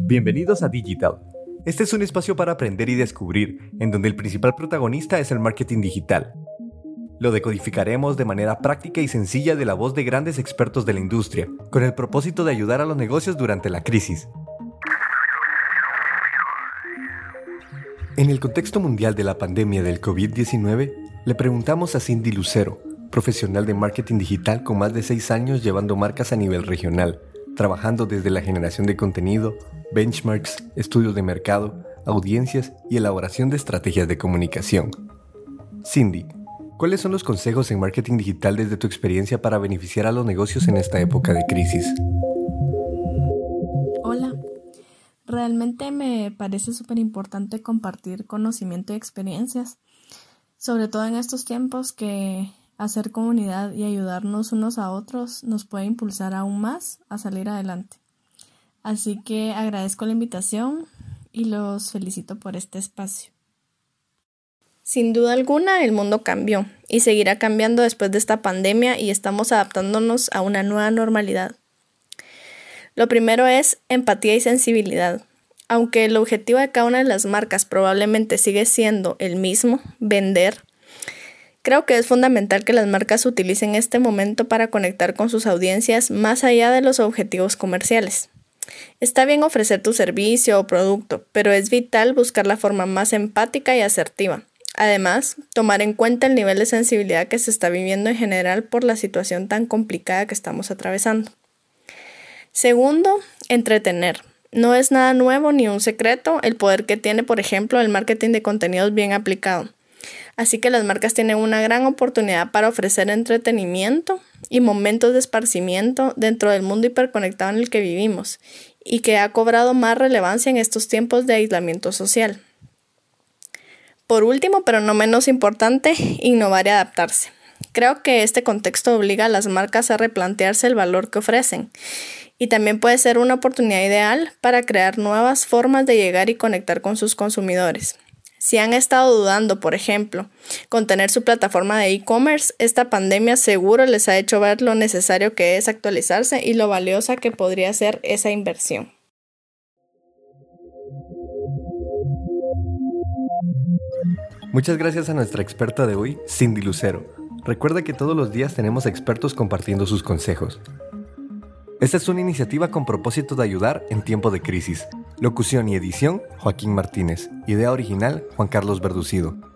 Bienvenidos a Digital. Este es un espacio para aprender y descubrir, en donde el principal protagonista es el marketing digital. Lo decodificaremos de manera práctica y sencilla de la voz de grandes expertos de la industria, con el propósito de ayudar a los negocios durante la crisis. En el contexto mundial de la pandemia del COVID-19, le preguntamos a Cindy Lucero, profesional de marketing digital con más de seis años llevando marcas a nivel regional, trabajando desde la generación de contenido, benchmarks, estudios de mercado, audiencias y elaboración de estrategias de comunicación. Cindy, ¿cuáles son los consejos en marketing digital desde tu experiencia para beneficiar a los negocios en esta época de crisis? Hola, realmente me parece súper importante compartir conocimiento y experiencias, sobre todo en estos tiempos que hacer comunidad y ayudarnos unos a otros nos puede impulsar aún más a salir adelante. Así que agradezco la invitación y los felicito por este espacio. Sin duda alguna, el mundo cambió y seguirá cambiando después de esta pandemia y estamos adaptándonos a una nueva normalidad. Lo primero es empatía y sensibilidad. Aunque el objetivo de cada una de las marcas probablemente sigue siendo el mismo, vender, Creo que es fundamental que las marcas utilicen este momento para conectar con sus audiencias más allá de los objetivos comerciales. Está bien ofrecer tu servicio o producto, pero es vital buscar la forma más empática y asertiva. Además, tomar en cuenta el nivel de sensibilidad que se está viviendo en general por la situación tan complicada que estamos atravesando. Segundo, entretener. No es nada nuevo ni un secreto el poder que tiene, por ejemplo, el marketing de contenidos bien aplicado. Así que las marcas tienen una gran oportunidad para ofrecer entretenimiento y momentos de esparcimiento dentro del mundo hiperconectado en el que vivimos y que ha cobrado más relevancia en estos tiempos de aislamiento social. Por último, pero no menos importante, innovar y adaptarse. Creo que este contexto obliga a las marcas a replantearse el valor que ofrecen y también puede ser una oportunidad ideal para crear nuevas formas de llegar y conectar con sus consumidores. Si han estado dudando, por ejemplo, con tener su plataforma de e-commerce, esta pandemia seguro les ha hecho ver lo necesario que es actualizarse y lo valiosa que podría ser esa inversión. Muchas gracias a nuestra experta de hoy, Cindy Lucero. Recuerda que todos los días tenemos expertos compartiendo sus consejos. Esta es una iniciativa con propósito de ayudar en tiempo de crisis. Locución y edición, Joaquín Martínez. Idea original, Juan Carlos Verducido.